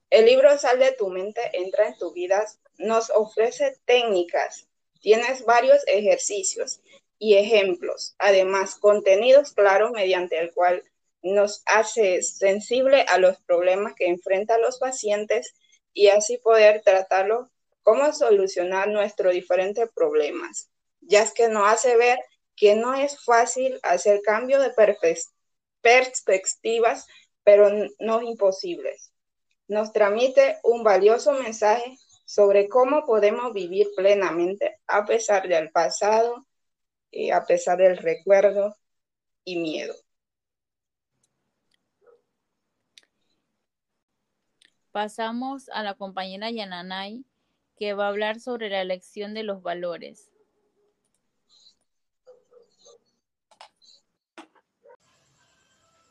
El libro Sal de tu mente, entra en tu vida, nos ofrece técnicas, tienes varios ejercicios y ejemplos, además contenidos claros mediante el cual nos hace sensible a los problemas que enfrentan los pacientes y así poder tratarlo, cómo solucionar nuestros diferentes problemas, ya que nos hace ver que no es fácil hacer cambio de perspectivas, pero no imposibles nos transmite un valioso mensaje sobre cómo podemos vivir plenamente a pesar del pasado, y a pesar del recuerdo y miedo. Pasamos a la compañera Yananay, que va a hablar sobre la elección de los valores.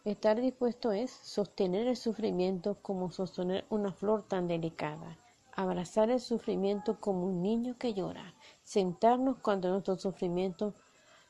Estar dispuesto es sostener el sufrimiento como sostener una flor tan delicada, abrazar el sufrimiento como un niño que llora, sentarnos cuando nuestro sufrimiento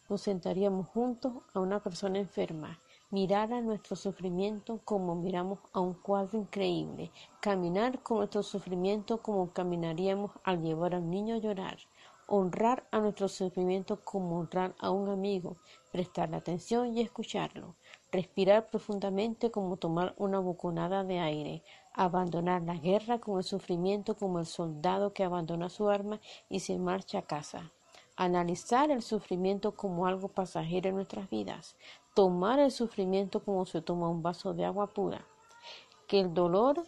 nos sentaríamos juntos a una persona enferma, mirar a nuestro sufrimiento como miramos a un cuadro increíble, caminar con nuestro sufrimiento como caminaríamos al llevar a un niño a llorar, honrar a nuestro sufrimiento como honrar a un amigo, prestarle atención y escucharlo, respirar profundamente como tomar una boconada de aire, abandonar la guerra con el sufrimiento como el soldado que abandona su arma y se marcha a casa, analizar el sufrimiento como algo pasajero en nuestras vidas, tomar el sufrimiento como se toma un vaso de agua pura, que el dolor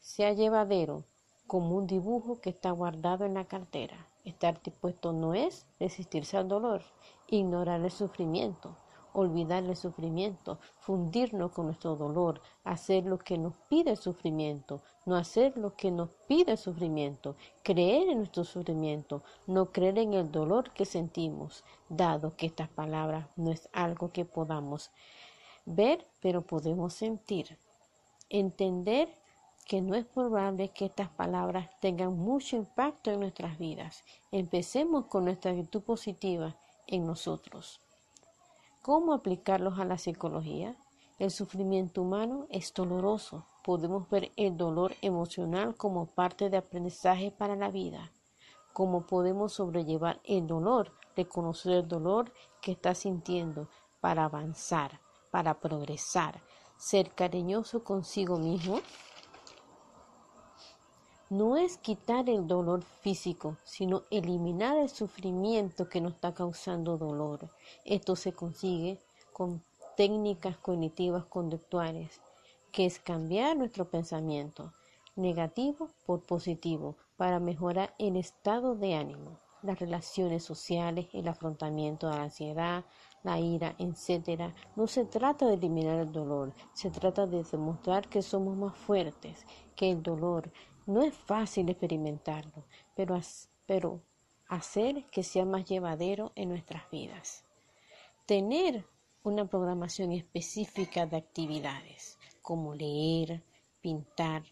sea llevadero como un dibujo que está guardado en la cartera. Estar dispuesto no es resistirse al dolor, ignorar el sufrimiento, olvidar el sufrimiento, fundirnos con nuestro dolor, hacer lo que nos pide el sufrimiento, no hacer lo que nos pide el sufrimiento, creer en nuestro sufrimiento, no creer en el dolor que sentimos, dado que estas palabras no es algo que podamos ver, pero podemos sentir. Entender que no es probable que estas palabras tengan mucho impacto en nuestras vidas. Empecemos con nuestra actitud positiva en nosotros. ¿Cómo aplicarlos a la psicología? El sufrimiento humano es doloroso. Podemos ver el dolor emocional como parte de aprendizaje para la vida. ¿Cómo podemos sobrellevar el dolor? Reconocer el dolor que está sintiendo para avanzar, para progresar, ser cariñoso consigo mismo no es quitar el dolor físico, sino eliminar el sufrimiento que nos está causando dolor. Esto se consigue con técnicas cognitivas conductuales, que es cambiar nuestro pensamiento negativo por positivo para mejorar el estado de ánimo, las relaciones sociales, el afrontamiento de la ansiedad, la ira, etc. No se trata de eliminar el dolor, se trata de demostrar que somos más fuertes, que el dolor no es fácil experimentarlo, pero, pero hacer que sea más llevadero en nuestras vidas. Tener una programación específica de actividades, como leer, pintar,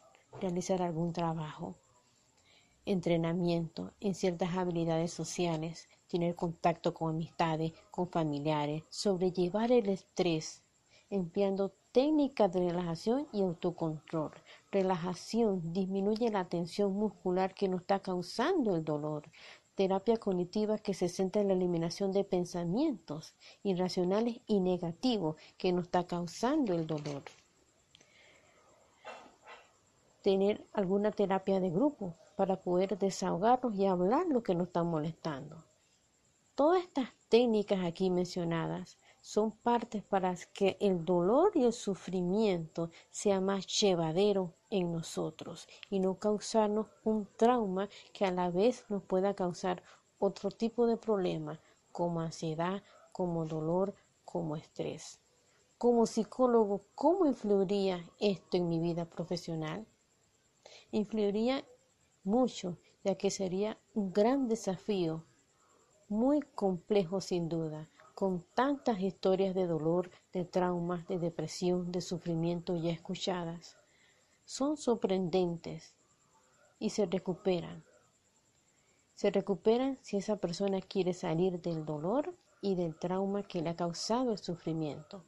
realizar algún trabajo, entrenamiento en ciertas habilidades sociales, tener contacto con amistades, con familiares, sobrellevar el estrés, empleando técnicas de relajación y autocontrol, relajación disminuye la tensión muscular que nos está causando el dolor. Terapia cognitiva que se centra en la eliminación de pensamientos irracionales y negativos que nos está causando el dolor. Tener alguna terapia de grupo para poder desahogarnos y hablar lo que nos está molestando. Todas estas técnicas aquí mencionadas son partes para que el dolor y el sufrimiento sea más llevadero en nosotros y no causarnos un trauma que a la vez nos pueda causar otro tipo de problemas como ansiedad, como dolor, como estrés. Como psicólogo, ¿cómo influiría esto en mi vida profesional? Influiría mucho, ya que sería un gran desafío, muy complejo sin duda, con tantas historias de dolor, de traumas, de depresión, de sufrimiento ya escuchadas. Son sorprendentes y se recuperan. Se recuperan si esa persona quiere salir del dolor y del trauma que le ha causado el sufrimiento.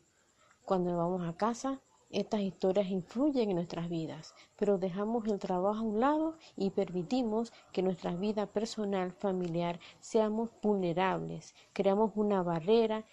Cuando vamos a casa, estas historias influyen en nuestras vidas, pero dejamos el trabajo a un lado y permitimos que nuestra vida personal, familiar, seamos vulnerables, creamos una barrera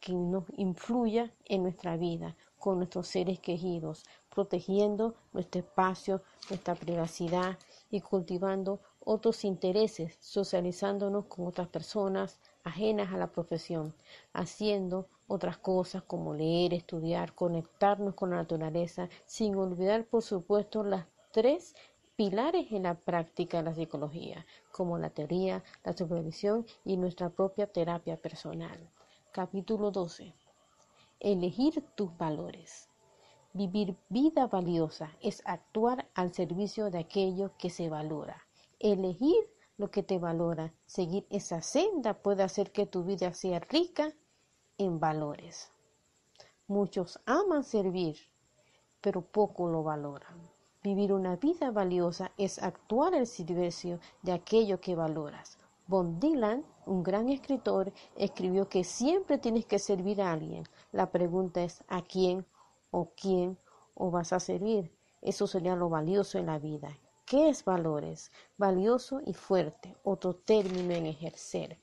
que nos influya en nuestra vida con nuestros seres queridos, protegiendo nuestro espacio, nuestra privacidad y cultivando otros intereses, socializándonos con otras personas ajenas a la profesión, haciendo otras cosas como leer, estudiar, conectarnos con la naturaleza, sin olvidar, por supuesto, las tres pilares en la práctica de la psicología, como la teoría, la supervisión y nuestra propia terapia personal. Capítulo 12. Elegir tus valores. Vivir vida valiosa es actuar al servicio de aquello que se valora. Elegir lo que te valora, seguir esa senda puede hacer que tu vida sea rica en valores. Muchos aman servir, pero poco lo valoran. Vivir una vida valiosa es actuar al servicio de aquello que valoras. Bob Dylan, un gran escritor, escribió que siempre tienes que servir a alguien. La pregunta es ¿a quién o quién o vas a servir? Eso sería lo valioso en la vida. ¿Qué es valores? Valioso y fuerte, otro término en ejercer.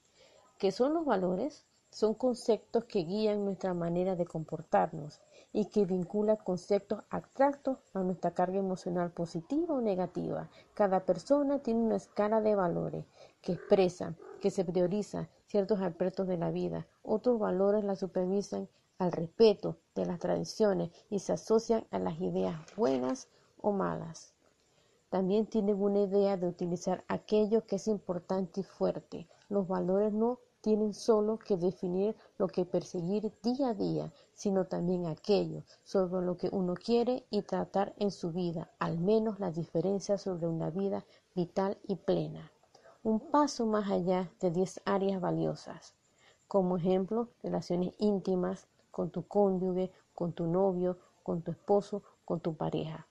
¿Qué son los valores? Son conceptos que guían nuestra manera de comportarnos y que vinculan conceptos abstractos a nuestra carga emocional positiva o negativa. Cada persona tiene una escala de valores que expresan, que se priorizan ciertos aspectos de la vida. Otros valores la supervisan al respeto de las tradiciones y se asocian a las ideas buenas o malas. También tienen una idea de utilizar aquello que es importante y fuerte. Los valores no tienen solo que definir lo que perseguir día a día, sino también aquello sobre lo que uno quiere y tratar en su vida, al menos la diferencia sobre una vida vital y plena. Un paso más allá de 10 áreas valiosas, como ejemplo, relaciones íntimas con tu cónyuge, con tu novio, con tu esposo, con tu pareja.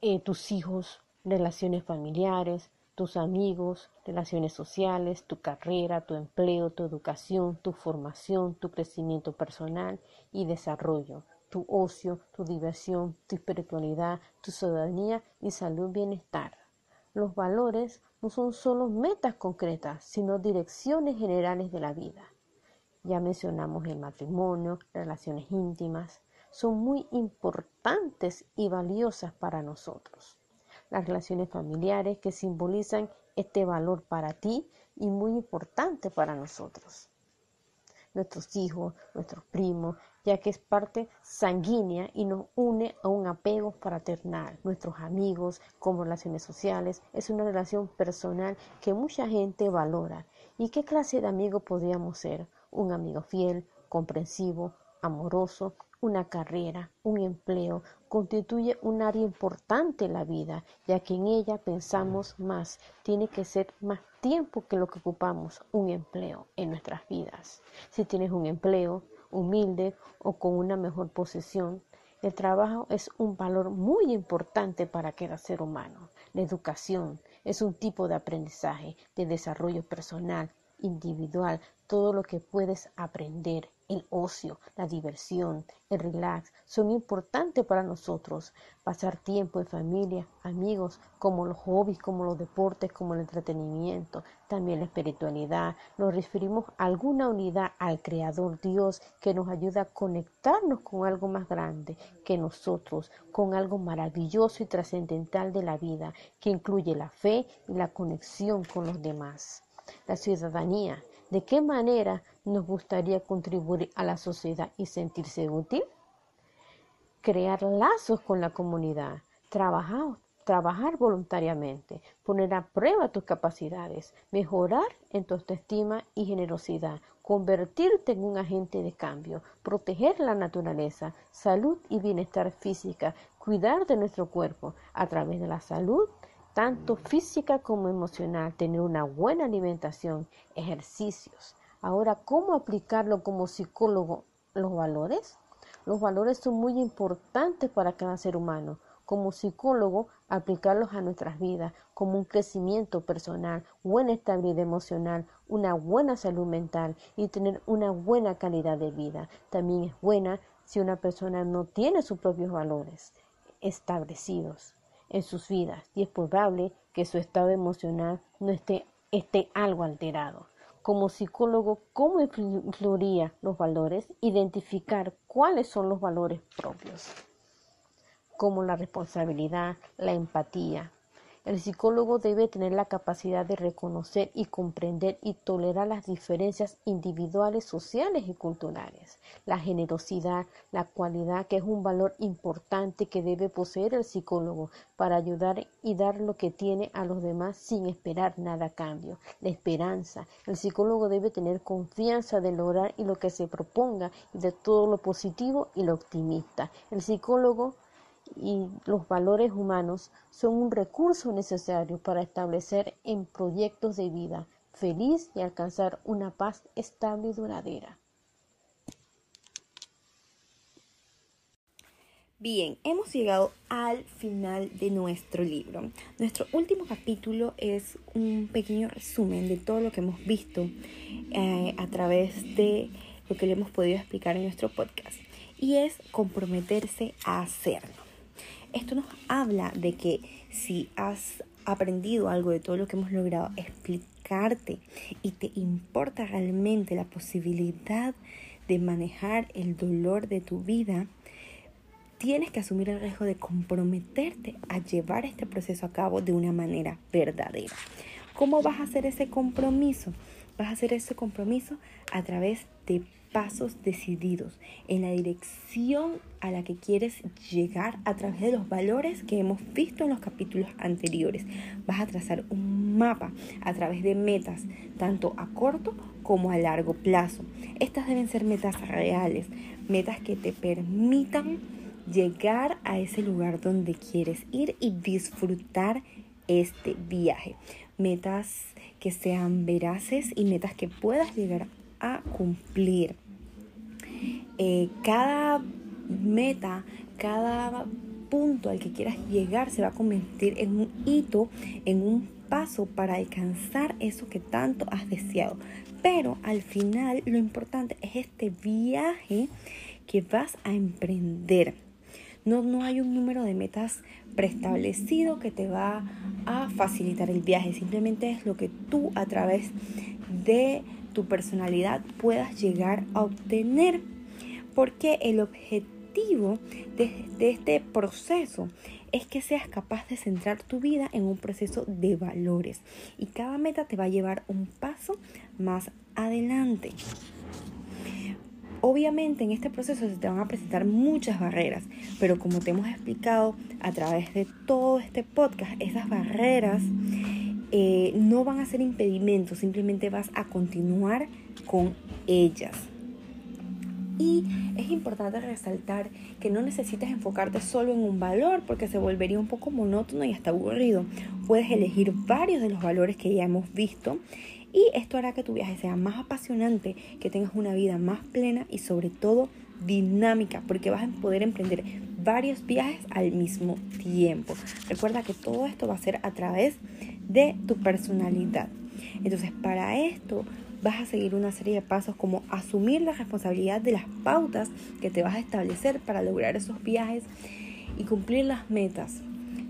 Eh, tus hijos, relaciones familiares, tus amigos, relaciones sociales, tu carrera, tu empleo, tu educación, tu formación, tu crecimiento personal y desarrollo, tu ocio, tu diversión, tu espiritualidad, tu ciudadanía y salud bienestar. Los valores no son solo metas concretas, sino direcciones generales de la vida. Ya mencionamos el matrimonio, relaciones íntimas, son muy importantes y valiosas para nosotros las relaciones familiares que simbolizan este valor para ti y muy importante para nosotros. Nuestros hijos, nuestros primos, ya que es parte sanguínea y nos une a un apego fraternal. Nuestros amigos, como relaciones sociales, es una relación personal que mucha gente valora. ¿Y qué clase de amigo podríamos ser? Un amigo fiel, comprensivo, amoroso, una carrera, un empleo, constituye un área importante en la vida, ya que en ella pensamos más. Tiene que ser más tiempo que lo que ocupamos un empleo en nuestras vidas. Si tienes un empleo humilde o con una mejor posición, el trabajo es un valor muy importante para cada ser humano. La educación es un tipo de aprendizaje, de desarrollo personal, individual, todo lo que puedes aprender el ocio, la diversión, el relax son importantes para nosotros. Pasar tiempo en familia, amigos, como los hobbies, como los deportes, como el entretenimiento, también la espiritualidad. Nos referimos a alguna unidad al Creador Dios que nos ayuda a conectarnos con algo más grande que nosotros, con algo maravilloso y trascendental de la vida, que incluye la fe y la conexión con los demás. La ciudadanía ¿De qué manera nos gustaría contribuir a la sociedad y sentirse útil? Crear lazos con la comunidad. Trabajamos, trabajar voluntariamente, poner a prueba tus capacidades, mejorar en tu autoestima y generosidad, convertirte en un agente de cambio, proteger la naturaleza, salud y bienestar física, cuidar de nuestro cuerpo a través de la salud, tanto física como emocional, tener una buena alimentación, ejercicios. Ahora, ¿cómo aplicarlo como psicólogo los valores? Los valores son muy importantes para cada ser humano como psicólogo aplicarlos a nuestras vidas como un crecimiento personal, buena estabilidad emocional, una buena salud mental y tener una buena calidad de vida. También es buena si una persona no tiene sus propios valores establecidos en sus vidas y es probable que su estado emocional no esté, esté algo alterado. Como psicólogo, ¿cómo influiría los valores? Identificar cuáles son los valores propios como la responsabilidad, la empatía. El psicólogo debe tener la capacidad de reconocer y comprender y tolerar las diferencias individuales, sociales y culturales. La generosidad, la cualidad que es un valor importante que debe poseer el psicólogo para ayudar y dar lo que tiene a los demás sin esperar nada a cambio. La esperanza. El psicólogo debe tener confianza de lograr y lo que se proponga y de todo lo positivo y lo optimista. El psicólogo y los valores humanos son un recurso necesario para establecer en proyectos de vida feliz y alcanzar una paz estable y duradera. Bien, hemos llegado al final de nuestro libro. Nuestro último capítulo es un pequeño resumen de todo lo que hemos visto eh, a través de lo que le hemos podido explicar en nuestro podcast y es comprometerse a hacerlo. Esto nos habla de que si has aprendido algo de todo lo que hemos logrado explicarte y te importa realmente la posibilidad de manejar el dolor de tu vida, tienes que asumir el riesgo de comprometerte a llevar este proceso a cabo de una manera verdadera. ¿Cómo vas a hacer ese compromiso? Vas a hacer ese compromiso a través de pasos decididos en la dirección a la que quieres llegar a través de los valores que hemos visto en los capítulos anteriores. Vas a trazar un mapa a través de metas, tanto a corto como a largo plazo. Estas deben ser metas reales, metas que te permitan llegar a ese lugar donde quieres ir y disfrutar este viaje. Metas que sean veraces y metas que puedas llegar a cumplir. Eh, cada meta, cada punto al que quieras llegar se va a convertir en un hito, en un paso para alcanzar eso que tanto has deseado. Pero al final lo importante es este viaje que vas a emprender. No, no hay un número de metas preestablecido que te va a facilitar el viaje. Simplemente es lo que tú a través de tu personalidad puedas llegar a obtener. Porque el objetivo de, de este proceso es que seas capaz de centrar tu vida en un proceso de valores y cada meta te va a llevar un paso más adelante. Obviamente en este proceso se te van a presentar muchas barreras, pero como te hemos explicado a través de todo este podcast, esas barreras eh, no van a ser impedimentos, simplemente vas a continuar con ellas. Y es importante resaltar que no necesitas enfocarte solo en un valor porque se volvería un poco monótono y hasta aburrido. Puedes elegir varios de los valores que ya hemos visto y esto hará que tu viaje sea más apasionante, que tengas una vida más plena y sobre todo dinámica porque vas a poder emprender varios viajes al mismo tiempo. Recuerda que todo esto va a ser a través de tu personalidad. Entonces, para esto vas a seguir una serie de pasos como asumir la responsabilidad de las pautas que te vas a establecer para lograr esos viajes y cumplir las metas.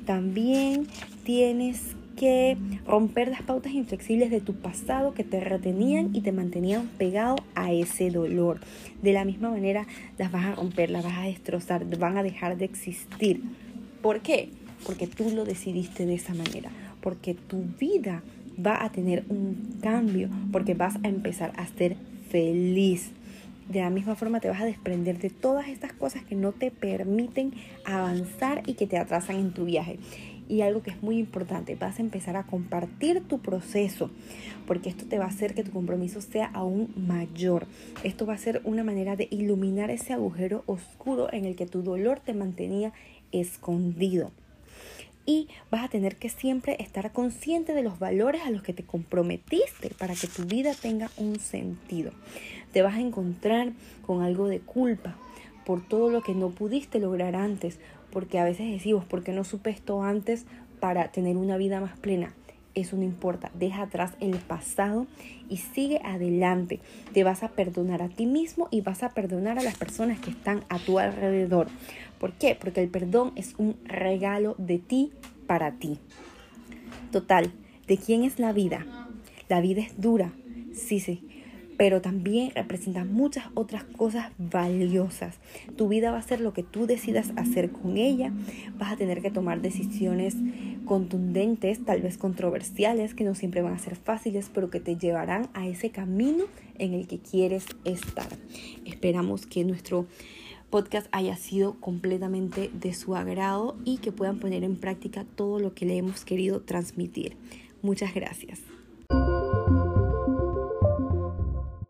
También tienes que romper las pautas inflexibles de tu pasado que te retenían y te mantenían pegado a ese dolor. De la misma manera las vas a romper, las vas a destrozar, van a dejar de existir. ¿Por qué? Porque tú lo decidiste de esa manera porque tu vida va a tener un cambio, porque vas a empezar a ser feliz. De la misma forma te vas a desprender de todas estas cosas que no te permiten avanzar y que te atrasan en tu viaje. Y algo que es muy importante, vas a empezar a compartir tu proceso, porque esto te va a hacer que tu compromiso sea aún mayor. Esto va a ser una manera de iluminar ese agujero oscuro en el que tu dolor te mantenía escondido y vas a tener que siempre estar consciente de los valores a los que te comprometiste para que tu vida tenga un sentido. Te vas a encontrar con algo de culpa por todo lo que no pudiste lograr antes, porque a veces decimos, ¿por qué no supe esto antes para tener una vida más plena? Eso no importa, deja atrás el pasado y sigue adelante. Te vas a perdonar a ti mismo y vas a perdonar a las personas que están a tu alrededor. ¿Por qué? Porque el perdón es un regalo de ti para ti. Total, ¿de quién es la vida? La vida es dura, sí, sí, pero también representa muchas otras cosas valiosas. Tu vida va a ser lo que tú decidas hacer con ella. Vas a tener que tomar decisiones contundentes, tal vez controversiales, que no siempre van a ser fáciles, pero que te llevarán a ese camino en el que quieres estar. Esperamos que nuestro podcast haya sido completamente de su agrado y que puedan poner en práctica todo lo que le hemos querido transmitir. Muchas gracias.